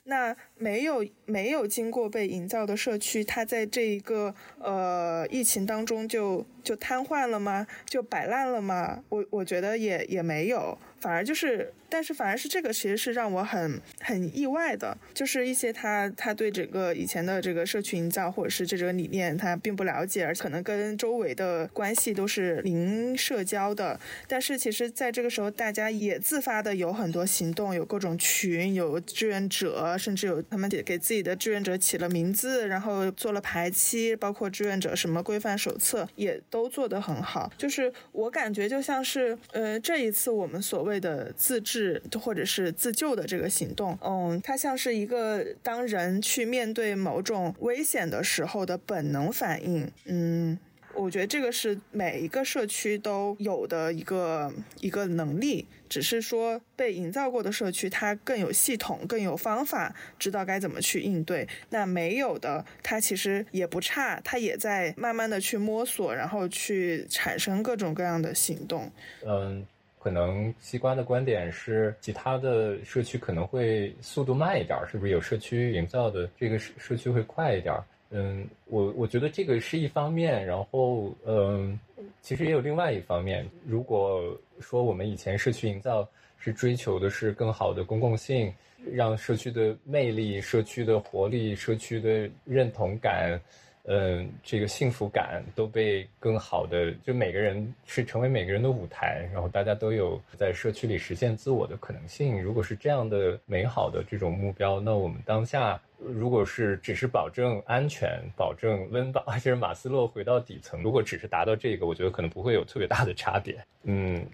那没有没有经过被营造的社区，它在这一个呃疫情当中就就瘫痪了吗？就摆烂了吗？我我觉得也也没有。反而就是，但是反而是这个，其实是让我很很意外的，就是一些他他对整个以前的这个社群营造或者是这个理念，他并不了解，而可能跟周围的关系都是零社交的。但是其实在这个时候，大家也自发的有很多行动，有各种群，有志愿者，甚至有他们给给自己的志愿者起了名字，然后做了排期，包括志愿者什么规范手册也都做得很好。就是我感觉就像是，呃，这一次我们所谓的自治或者是自救的这个行动，嗯，它像是一个当人去面对某种危险的时候的本能反应，嗯。我觉得这个是每一个社区都有的一个一个能力，只是说被营造过的社区，它更有系统、更有方法，知道该怎么去应对。那没有的，它其实也不差，它也在慢慢的去摸索，然后去产生各种各样的行动。嗯，可能西瓜的观点是，其他的社区可能会速度慢一点，是不是有社区营造的这个社社区会快一点？嗯，我我觉得这个是一方面，然后嗯，其实也有另外一方面。如果说我们以前社区营造是追求的是更好的公共性，让社区的魅力、社区的活力、社区的认同感。嗯，这个幸福感都被更好的，就每个人是成为每个人的舞台，然后大家都有在社区里实现自我的可能性。如果是这样的美好的这种目标，那我们当下如果是只是保证安全、保证温饱，就是马斯洛回到底层，如果只是达到这个，我觉得可能不会有特别大的差别。嗯，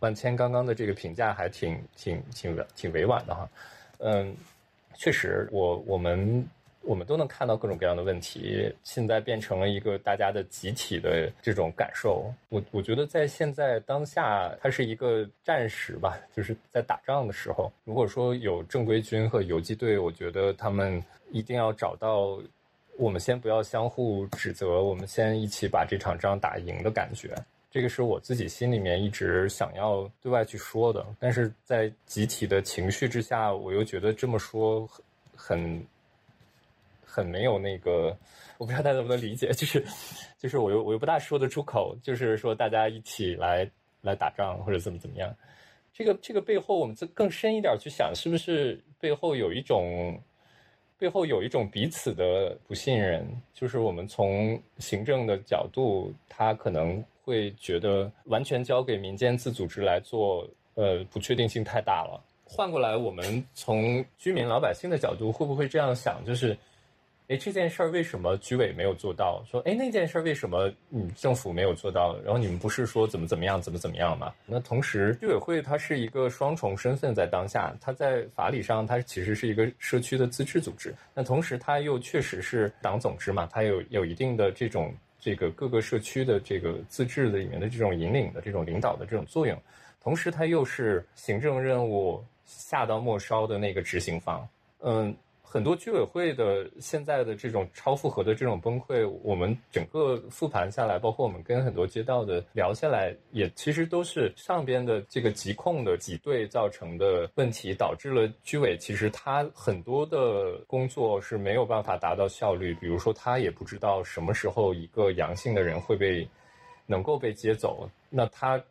万千刚刚的这个评价还挺挺挺挺委婉的哈。嗯，确实，我我们。我们都能看到各种各样的问题，现在变成了一个大家的集体的这种感受。我我觉得在现在当下，它是一个战时吧，就是在打仗的时候。如果说有正规军和游击队，我觉得他们一定要找到，我们先不要相互指责，我们先一起把这场仗打赢的感觉。这个是我自己心里面一直想要对外去说的，但是在集体的情绪之下，我又觉得这么说很。很没有那个，我不知道大家能不能理解，就是，就是我又我又不大说得出口，就是说大家一起来来打仗或者怎么怎么样，这个这个背后我们更深一点去想，是不是背后有一种背后有一种彼此的不信任？就是我们从行政的角度，他可能会觉得完全交给民间自组织来做，呃，不确定性太大了。换过来，我们从居民老百姓的角度，会不会这样想？就是。哎，这件事儿为什么居委没有做到？说，哎，那件事儿为什么嗯政府没有做到？然后你们不是说怎么怎么样，怎么怎么样吗？那同时，居委会它是一个双重身份，在当下，它在法理上它其实是一个社区的自治组织，那同时它又确实是党总支嘛，它有有一定的这种这个各个社区的这个自治的里面的这种引领的这种领导的这种作用，同时它又是行政任务下到末梢的那个执行方，嗯。很多居委会的现在的这种超负荷的这种崩溃，我们整个复盘下来，包括我们跟很多街道的聊下来，也其实都是上边的这个疾控的挤兑造成的问题，导致了居委其实他很多的工作是没有办法达到效率。比如说，他也不知道什么时候一个阳性的人会被能够被接走，那他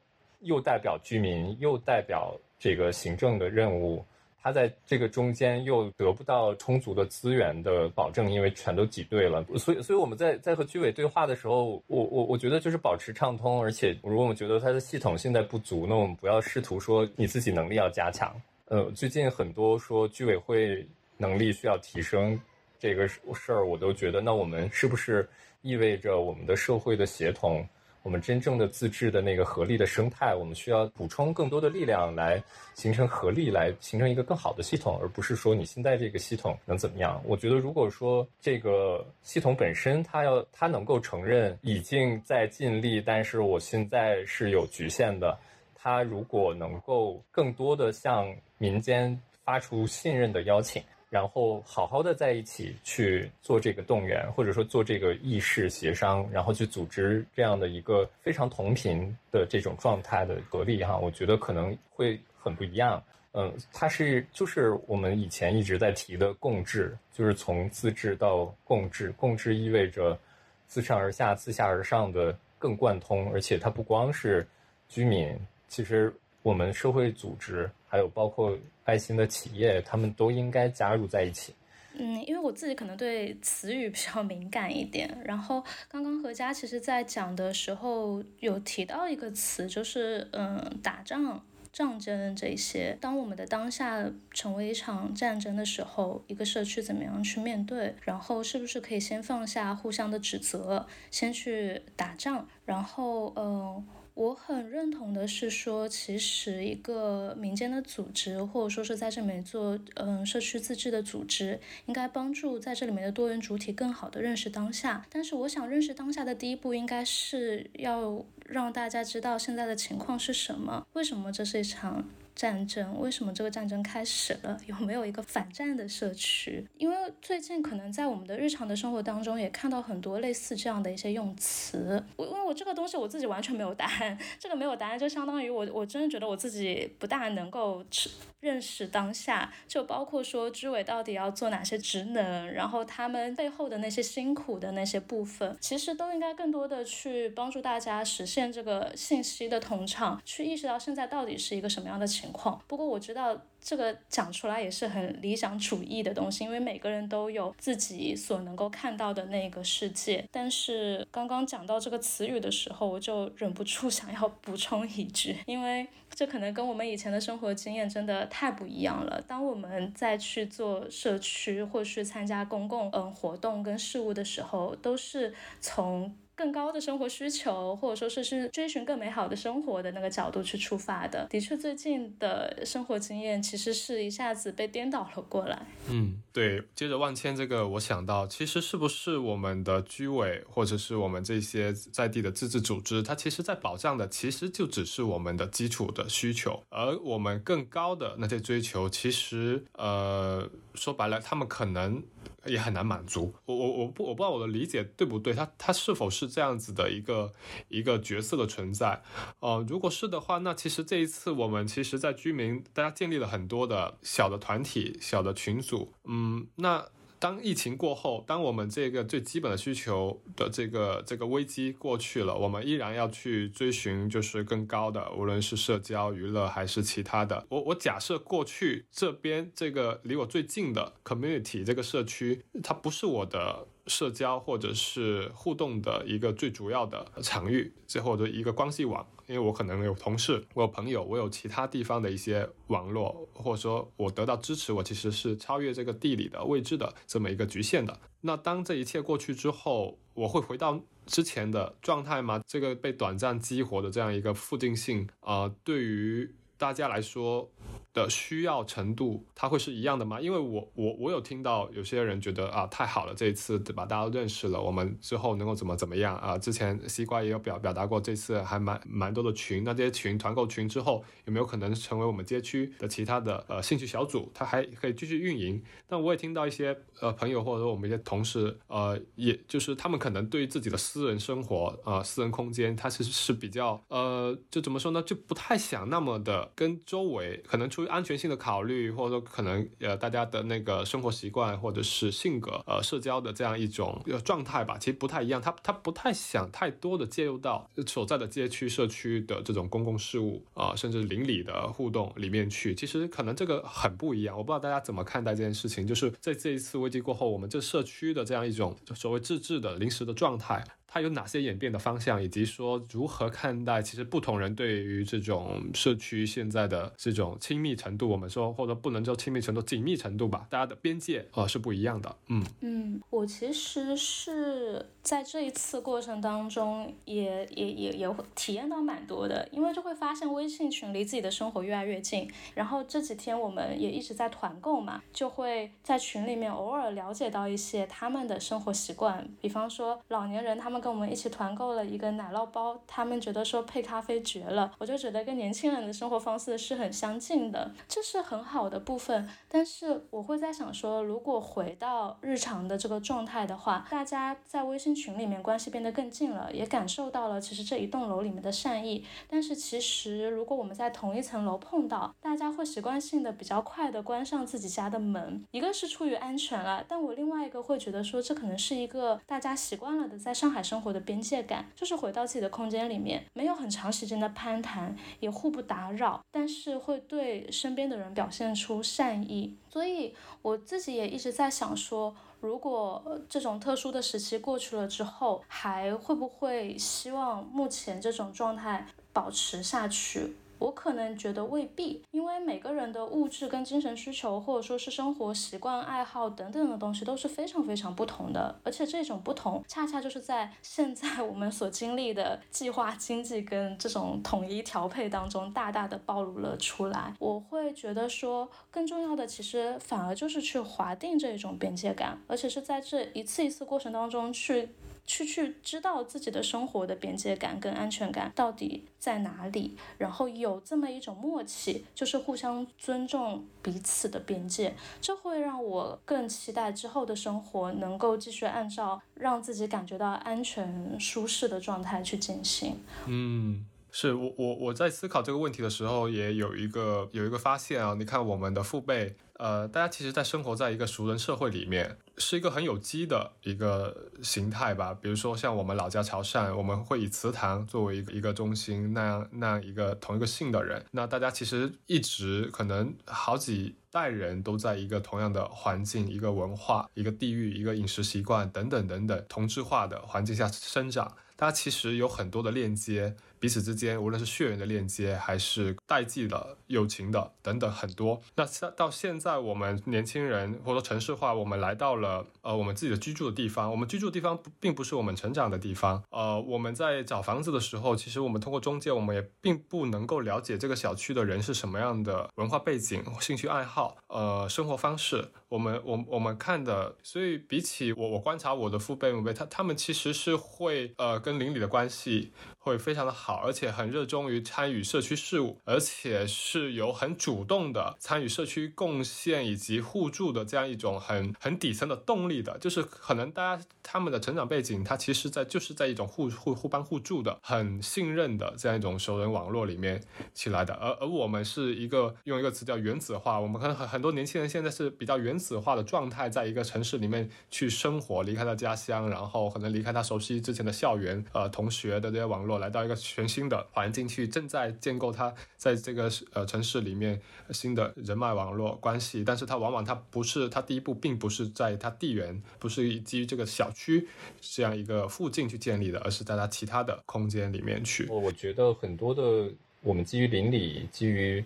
又代表居民，又代表这个行政的任务。他在这个中间又得不到充足的资源的保证，因为全都挤兑了，所以，所以我们在在和居委对话的时候，我我我觉得就是保持畅通，而且如果我们觉得它的系统现在不足，那我们不要试图说你自己能力要加强。呃，最近很多说居委会能力需要提升这个事儿，我都觉得，那我们是不是意味着我们的社会的协同？我们真正的自治的那个合力的生态，我们需要补充更多的力量来形成合力，来形成一个更好的系统，而不是说你现在这个系统能怎么样？我觉得，如果说这个系统本身它要它能够承认已经在尽力，但是我现在是有局限的，它如果能够更多的向民间发出信任的邀请。然后好好的在一起去做这个动员，或者说做这个议事协商，然后去组织这样的一个非常同频的这种状态的合力哈，我觉得可能会很不一样。嗯，它是就是我们以前一直在提的共治，就是从自治到共治，共治意味着自上而下、自下而上的更贯通，而且它不光是居民，其实我们社会组织。还有包括爱心的企业，他们都应该加入在一起。嗯，因为我自己可能对词语比较敏感一点。然后刚刚何佳其实在讲的时候有提到一个词，就是嗯，打仗、战争这些。当我们的当下成为一场战争的时候，一个社区怎么样去面对？然后是不是可以先放下互相的指责，先去打仗？然后嗯。我很认同的是说，其实一个民间的组织，或者说是在这里面做嗯社区自治的组织，应该帮助在这里面的多元主体更好的认识当下。但是，我想认识当下的第一步，应该是要让大家知道现在的情况是什么，为什么这是一场。战争为什么这个战争开始了？有没有一个反战的社区？因为最近可能在我们的日常的生活当中也看到很多类似这样的一些用词。我因为我这个东西我自己完全没有答案，这个没有答案就相当于我我真的觉得我自己不大能够吃认识当下，就包括说居委到底要做哪些职能，然后他们背后的那些辛苦的那些部分，其实都应该更多的去帮助大家实现这个信息的通畅，去意识到现在到底是一个什么样的情。情况，不过我知道这个讲出来也是很理想主义的东西，因为每个人都有自己所能够看到的那个世界。但是刚刚讲到这个词语的时候，我就忍不住想要补充一句，因为这可能跟我们以前的生活经验真的太不一样了。当我们在去做社区或是参加公共嗯活动跟事务的时候，都是从。更高的生活需求，或者说是去追寻更美好的生活的那个角度去出发的。的确，最近的生活经验其实是一下子被颠倒了过来。嗯，对。接着万千这个，我想到，其实是不是我们的居委或者是我们这些在地的自治组织，它其实在保障的，其实就只是我们的基础的需求，而我们更高的那些追求，其实呃，说白了，他们可能。也很难满足我我我不我不知道我的理解对不对，他他是否是这样子的一个一个角色的存在？呃，如果是的话，那其实这一次我们其实，在居民大家建立了很多的小的团体、小的群组，嗯，那。当疫情过后，当我们这个最基本的需求的这个这个危机过去了，我们依然要去追寻就是更高的，无论是社交娱乐还是其他的。我我假设过去这边这个离我最近的 community 这个社区，它不是我的。社交或者是互动的一个最主要的场域，最后的一个关系网，因为我可能有同事，我有朋友，我有其他地方的一些网络，或者说我得到支持，我其实是超越这个地理的位置的这么一个局限的。那当这一切过去之后，我会回到之前的状态吗？这个被短暂激活的这样一个附近性啊，对于大家来说。的需要程度，它会是一样的吗？因为我我我有听到有些人觉得啊，太好了，这一次对吧？大家都认识了，我们之后能够怎么怎么样啊？之前西瓜也有表表达过，这次还蛮蛮多的群，那这些群团购群之后，有没有可能成为我们街区的其他的呃兴趣小组？它还可以继续运营。但我也听到一些呃朋友或者说我们一些同事，呃，也就是他们可能对自己的私人生活啊、私人空间，他其实是比较呃，就怎么说呢？就不太想那么的跟周围可能出。安全性的考虑，或者说可能呃大家的那个生活习惯或者是性格呃社交的这样一种状态吧，其实不太一样。他他不太想太多的介入到所在的街区社区的这种公共事务啊，甚至邻里的互动里面去。其实可能这个很不一样。我不知道大家怎么看待这件事情。就是在这一次危机过后，我们这社区的这样一种所谓自治的临时的状态。它有哪些演变的方向，以及说如何看待？其实不同人对于这种社区现在的这种亲密程度，我们说或者不能叫亲密程度，紧密程度吧，大家的边界呃是不一样的。嗯嗯，我其实是在这一次过程当中，也也也也会体验到蛮多的，因为就会发现微信群离自己的生活越来越近。然后这几天我们也一直在团购嘛，就会在群里面偶尔了解到一些他们的生活习惯，比方说老年人他们。跟我们一起团购了一个奶酪包，他们觉得说配咖啡绝了，我就觉得跟年轻人的生活方式是很相近的，这是很好的部分。但是我会在想说，如果回到日常的这个状态的话，大家在微信群里面关系变得更近了，也感受到了其实这一栋楼里面的善意。但是其实如果我们在同一层楼碰到，大家会习惯性的比较快的关上自己家的门，一个是出于安全了，但我另外一个会觉得说，这可能是一个大家习惯了的在上海。生活的边界感，就是回到自己的空间里面，没有很长时间的攀谈，也互不打扰，但是会对身边的人表现出善意。所以我自己也一直在想说，如果这种特殊的时期过去了之后，还会不会希望目前这种状态保持下去？我可能觉得未必，因为每个人的物质跟精神需求，或者说是生活习惯、爱好等等的东西都是非常非常不同的，而且这种不同恰恰就是在 现在我们所经历的计划经济跟这种统一调配当中大大的暴露了出来。我会觉得说，更重要的其实反而就是去划定这种边界感，而且是在这一次一次过程当中去。去去知道自己的生活的边界感跟安全感到底在哪里，然后有这么一种默契，就是互相尊重彼此的边界，这会让我更期待之后的生活能够继续按照让自己感觉到安全舒适的状态去进行。嗯。是我我我在思考这个问题的时候，也有一个有一个发现啊。你看我们的父辈，呃，大家其实，在生活在一个熟人社会里面，是一个很有机的一个形态吧。比如说像我们老家潮汕，我们会以祠堂作为一个一个中心，那样那样一个同一个姓的人，那大家其实一直可能好几代人都在一个同样的环境、一个文化、一个地域、一个饮食习惯等等等等同质化的环境下生长。大家其实有很多的链接，彼此之间，无论是血缘的链接，还是代际的友情的等等很多。那到现在，我们年轻人或者城市化，我们来到了呃我们自己的居住的地方。我们居住的地方并不是我们成长的地方。呃，我们在找房子的时候，其实我们通过中介，我们也并不能够了解这个小区的人是什么样的文化背景、兴趣爱好、呃生活方式。我们我我们看的，所以比起我我观察我的父辈母辈，他他们其实是会呃跟邻里的关系会非常的好，而且很热衷于参与社区事务，而且是有很主动的参与社区贡献以及互助的这样一种很很底层的动力的，就是可能大家他们的成长背景，他其实在就是在一种互互互帮互助的很信任的这样一种熟人网络里面起来的，而而我们是一个用一个词叫原子化，我们可能很很多年轻人现在是比较原。子化的状态，在一个城市里面去生活，离开他家乡，然后可能离开他熟悉之前的校园、呃同学的这些网络，来到一个全新的环境去，正在建构他在这个呃城市里面新的人脉网络关系。但是他往往他不是他第一步，并不是在他地缘，不是基于这个小区这样一个附近去建立的，而是在他其他的空间里面去。我我觉得很多的我们基于邻里，基于。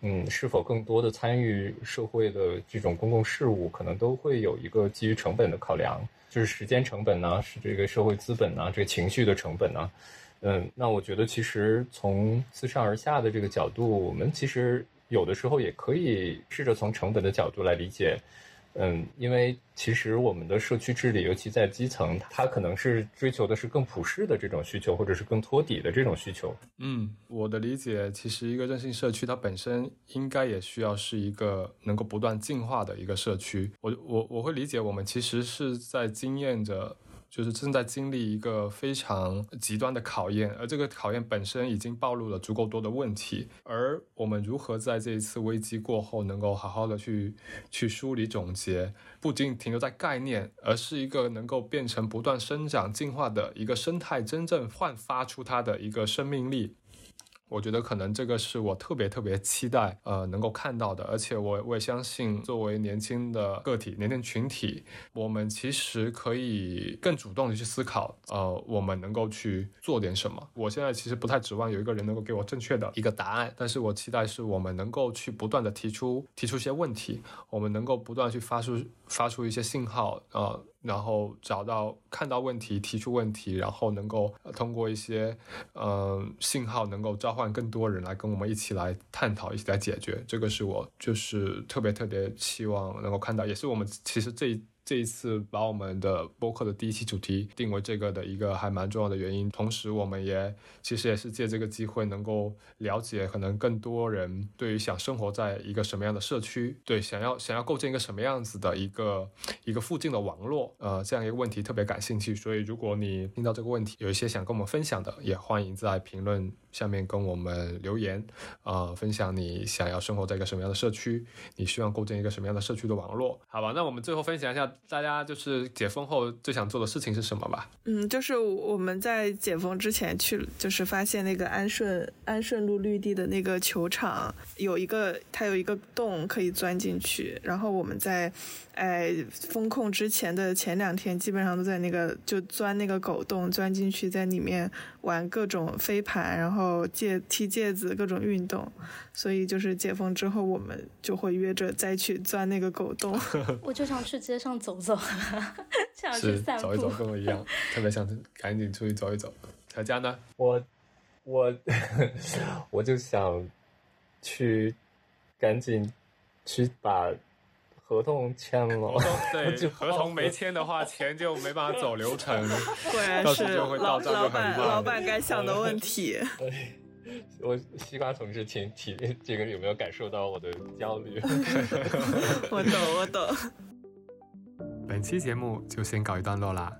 嗯，是否更多的参与社会的这种公共事务，可能都会有一个基于成本的考量，就是时间成本呢，是这个社会资本呢，这个情绪的成本呢。嗯，那我觉得其实从自上而下的这个角度，我们其实有的时候也可以试着从成本的角度来理解。嗯，因为其实我们的社区治理，尤其在基层，它可能是追求的是更普适的这种需求，或者是更托底的这种需求。嗯，我的理解，其实一个韧性社区，它本身应该也需要是一个能够不断进化的一个社区。我我我会理解，我们其实是在经验着。就是正在经历一个非常极端的考验，而这个考验本身已经暴露了足够多的问题。而我们如何在这一次危机过后，能够好好的去去梳理总结，不仅停留在概念，而是一个能够变成不断生长进化的一个生态，真正焕发出它的一个生命力。我觉得可能这个是我特别特别期待，呃，能够看到的。而且我我也相信，作为年轻的个体、年轻群体，我们其实可以更主动的去思考，呃，我们能够去做点什么。我现在其实不太指望有一个人能够给我正确的一个答案，但是我期待是我们能够去不断的提出提出一些问题，我们能够不断去发出发出一些信号，呃。然后找到看到问题，提出问题，然后能够通过一些呃信号，能够召唤更多人来跟我们一起来探讨，一起来解决。这个是我就是特别特别希望能够看到，也是我们其实这一。这一次把我们的播客的第一期主题定为这个的一个还蛮重要的原因，同时我们也其实也是借这个机会能够了解可能更多人对于想生活在一个什么样的社区，对想要想要构建一个什么样子的一个一个附近的网络，呃，这样一个问题特别感兴趣。所以如果你听到这个问题，有一些想跟我们分享的，也欢迎在评论。下面跟我们留言，啊，分享你想要生活在一个什么样的社区，你希望构建一个什么样的社区的网络，好吧？那我们最后分享一下，大家就是解封后最想做的事情是什么吧？嗯，就是我们在解封之前去，就是发现那个安顺安顺路绿地的那个球场有一个，它有一个洞可以钻进去，然后我们在。哎，封控之前的前两天，基本上都在那个就钻那个狗洞，钻进去在里面玩各种飞盘，然后戒踢戒子，各种运动。所以就是解封之后，我们就会约着再去钻那个狗洞。我就想去街上走走，想去散步，走一走跟我一样，特别想赶紧出去走一走。小佳呢？我我 我就想去赶紧去把。合同签了，对，合同没签的话，钱就没办法走流程，果然是老老板老板该想的问题。我西瓜同志，请体这个有没有感受到我的焦虑？我懂，我懂。本期节目就先告一段落啦，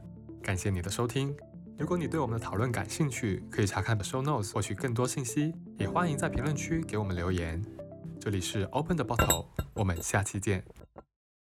感谢你的收听。如果你对我们的讨论感兴趣，可以查看 show notes 获取更多信息，也欢迎在评论区给我们留言。这里是 Open the Bottle，我们下期见。